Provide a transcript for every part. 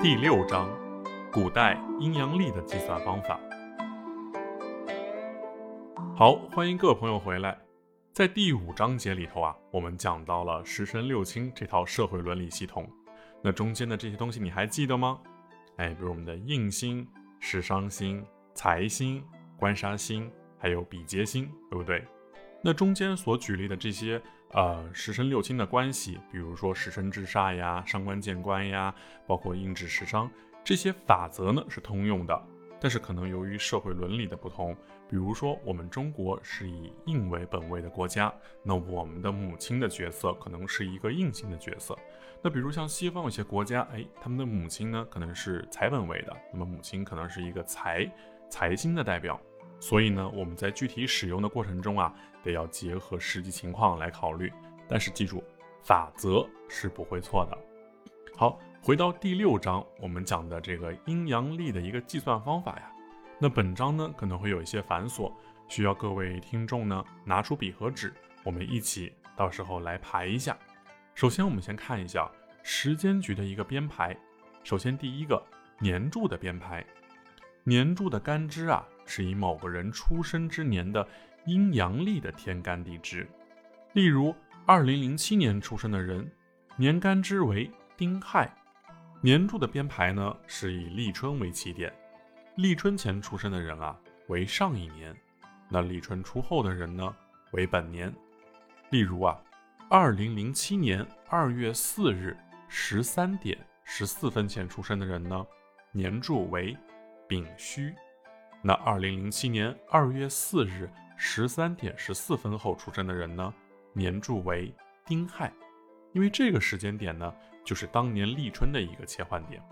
第六章：古代阴阳历的计算方法。好，欢迎各位朋友回来。在第五章节里头啊，我们讲到了十神六亲这套社会伦理系统。那中间的这些东西你还记得吗？哎，比如我们的印星、食伤星、财星、官杀星，还有比劫星，对不对？那中间所举例的这些呃十神六亲的关系，比如说食神制煞呀、伤官见官呀，包括印制食伤，这些法则呢是通用的。但是可能由于社会伦理的不同，比如说我们中国是以印为本位的国家，那我们的母亲的角色可能是一个印星的角色。那比如像西方有些国家，哎，他们的母亲呢可能是财本位的，那么母亲可能是一个财财星的代表。所以呢，我们在具体使用的过程中啊，得要结合实际情况来考虑。但是记住，法则是不会错的。好。回到第六章，我们讲的这个阴阳历的一个计算方法呀。那本章呢可能会有一些繁琐，需要各位听众呢拿出笔和纸，我们一起到时候来排一下。首先，我们先看一下时间局的一个编排。首先，第一个年柱的编排，年柱的干支啊是以某个人出生之年的阴阳历的天干地支。例如，二零零七年出生的人，年干支为丁亥。年柱的编排呢，是以立春为起点，立春前出生的人啊为上一年，那立春出后的人呢为本年。例如啊，二零零七年二月四日十三点十四分前出生的人呢，年柱为丙戌；那二零零七年二月四日十三点十四分后出生的人呢，年柱为丁亥。因为这个时间点呢。就是当年立春的一个切换点。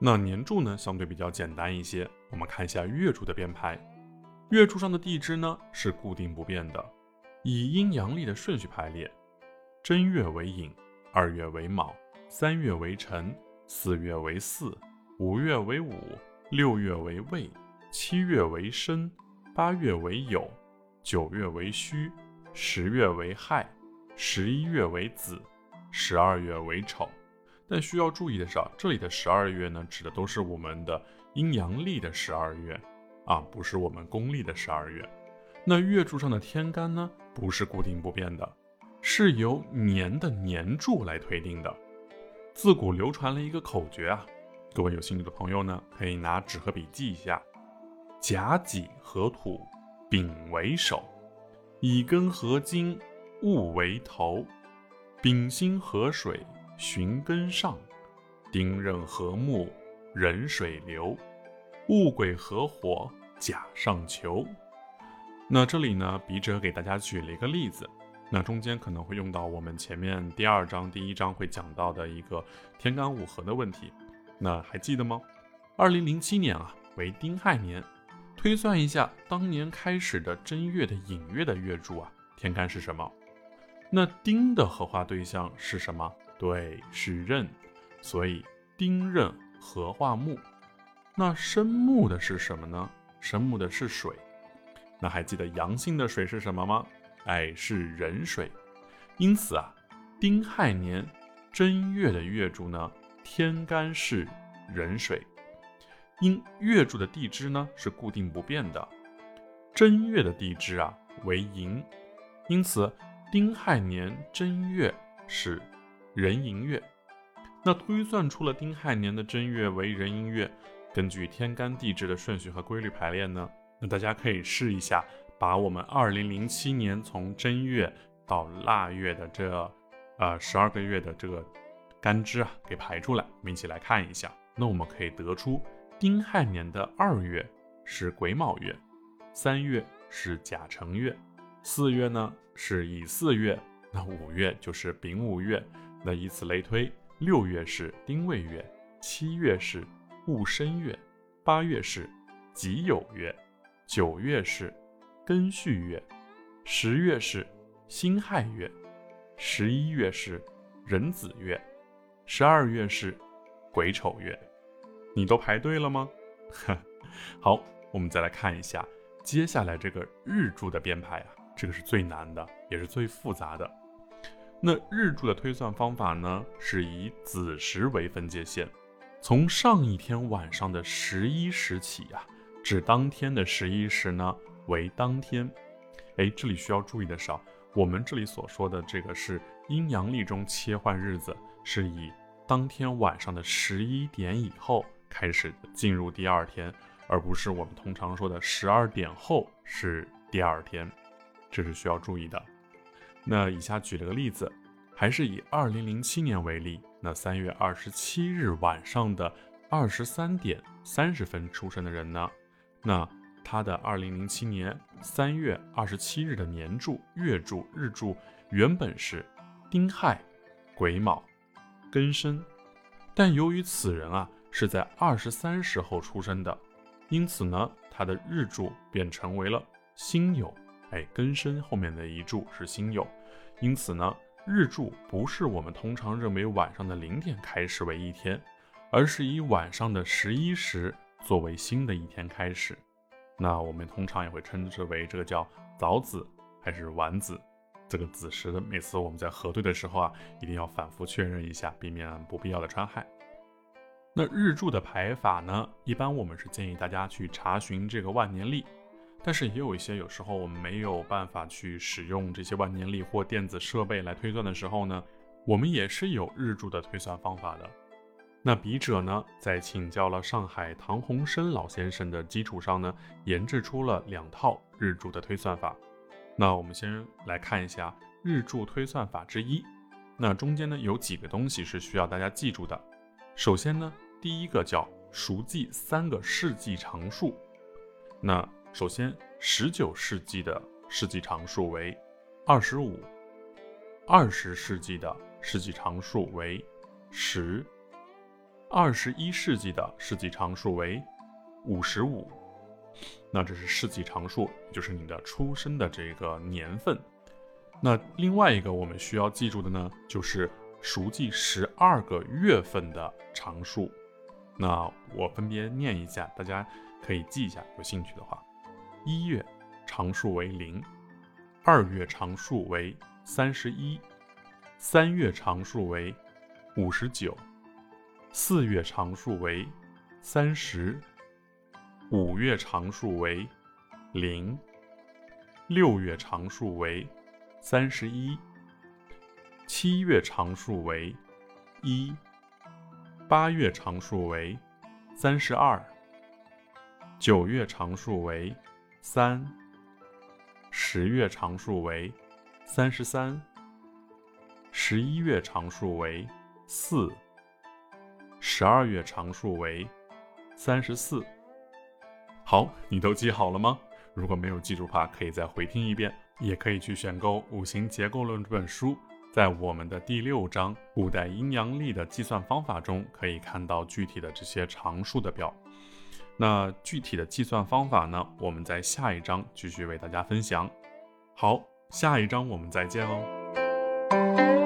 那年柱呢，相对比较简单一些。我们看一下月柱的编排。月柱上的地支呢是固定不变的，以阴阳历的顺序排列：正月为寅，二月为卯，三月为辰，四月为巳，五月为午，六月为未，七月为申，八月为酉，九月为戌，十月为亥，十一月为子，十二月为丑。但需要注意的是啊，这里的十二月呢，指的都是我们的阴阳历的十二月啊，不是我们公历的十二月。那月柱上的天干呢，不是固定不变的，是由年的年柱来推定的。自古流传了一个口诀啊，各位有兴趣的朋友呢，可以拿纸和笔记一下：甲己合土，丙为首；乙庚合金，戊为头；丙辛合水。寻根上，丁壬合木，壬水流；戊癸合火，甲上求。那这里呢，笔者给大家举了一个例子。那中间可能会用到我们前面第二章、第一章会讲到的一个天干五合的问题。那还记得吗？二零零七年啊，为丁亥年。推算一下，当年开始的正月的寅月的月柱啊，天干是什么？那丁的合化对象是什么？对，是壬，所以丁壬合化木。那生木的是什么呢？生木的是水。那还记得阳性的水是什么吗？哎，是壬水。因此啊，丁亥年正月的月柱呢，天干是壬水。因月柱的地支呢是固定不变的，正月的地支啊为寅，因此丁亥年正月是。壬寅月，那推算出了丁亥年的正月为壬寅月。根据天干地支的顺序和规律排列呢，那大家可以试一下，把我们二零零七年从正月到腊月的这呃十二个月的这个干支啊给排出来，我们一起来看一下。那我们可以得出，丁亥年的二月是癸卯月，三月是甲辰月，四月呢是乙巳月，那五月就是丙午月。那以此类推，六月是丁未月，七月是戊申月，八月是己酉月，九月是庚戌月，十月是辛亥月，十一月是壬子月，十二月是癸丑月。你都排队了吗？哈 好，我们再来看一下接下来这个日柱的编排啊，这个是最难的，也是最复杂的。那日柱的推算方法呢，是以子时为分界线，从上一天晚上的十一时起呀，至当天的十一时呢为当天。哎，这里需要注意的是，啊，我们这里所说的这个是阴阳历中切换日子，是以当天晚上的十一点以后开始进入第二天，而不是我们通常说的十二点后是第二天，这是需要注意的。那以下举了个例子，还是以二零零七年为例，那三月二十七日晚上的二十三点三十分出生的人呢，那。他的二零零七年三月二十七日的年柱、月柱、日柱原本是丁亥、癸卯、庚申，但由于此人啊是在二十三时后出生的，因此呢，他的日柱便成为了辛酉。哎，庚申后面的一柱是辛酉，因此呢，日柱不是我们通常认为晚上的零点开始为一天，而是以晚上的十一时作为新的一天开始。那我们通常也会称之为这个叫早子还是晚子，这个子时每次我们在核对的时候啊，一定要反复确认一下，避免不必要的穿害。那日柱的排法呢，一般我们是建议大家去查询这个万年历，但是也有一些有时候我们没有办法去使用这些万年历或电子设备来推算的时候呢，我们也是有日柱的推算方法的。那笔者呢，在请教了上海唐洪生老先生的基础上呢，研制出了两套日柱的推算法。那我们先来看一下日柱推算法之一。那中间呢，有几个东西是需要大家记住的。首先呢，第一个叫熟记三个世纪常数。那首先，十九世纪的世纪常数为二十五，二十世纪的世纪常数为十。二十一世纪的世纪常数为五十五，那这是世纪常数，就是你的出生的这个年份。那另外一个我们需要记住的呢，就是熟记十二个月份的常数。那我分别念一下，大家可以记一下，有兴趣的话。一月常数为零，二月常数为三十一，三月常数为五十九。四月常数为三十，五月常数为零，六月常数为三十一，七月常数为一，八月常数为三十二，九月常数为三，十月常数为三十三，十一月常数为四。十二月常数为三十四。好，你都记好了吗？如果没有记住的话，可以再回听一遍，也可以去选购《五行结构论》这本书，在我们的第六章“古代阴阳历的计算方法”中，可以看到具体的这些常数的表。那具体的计算方法呢？我们在下一章继续为大家分享。好，下一章我们再见喽。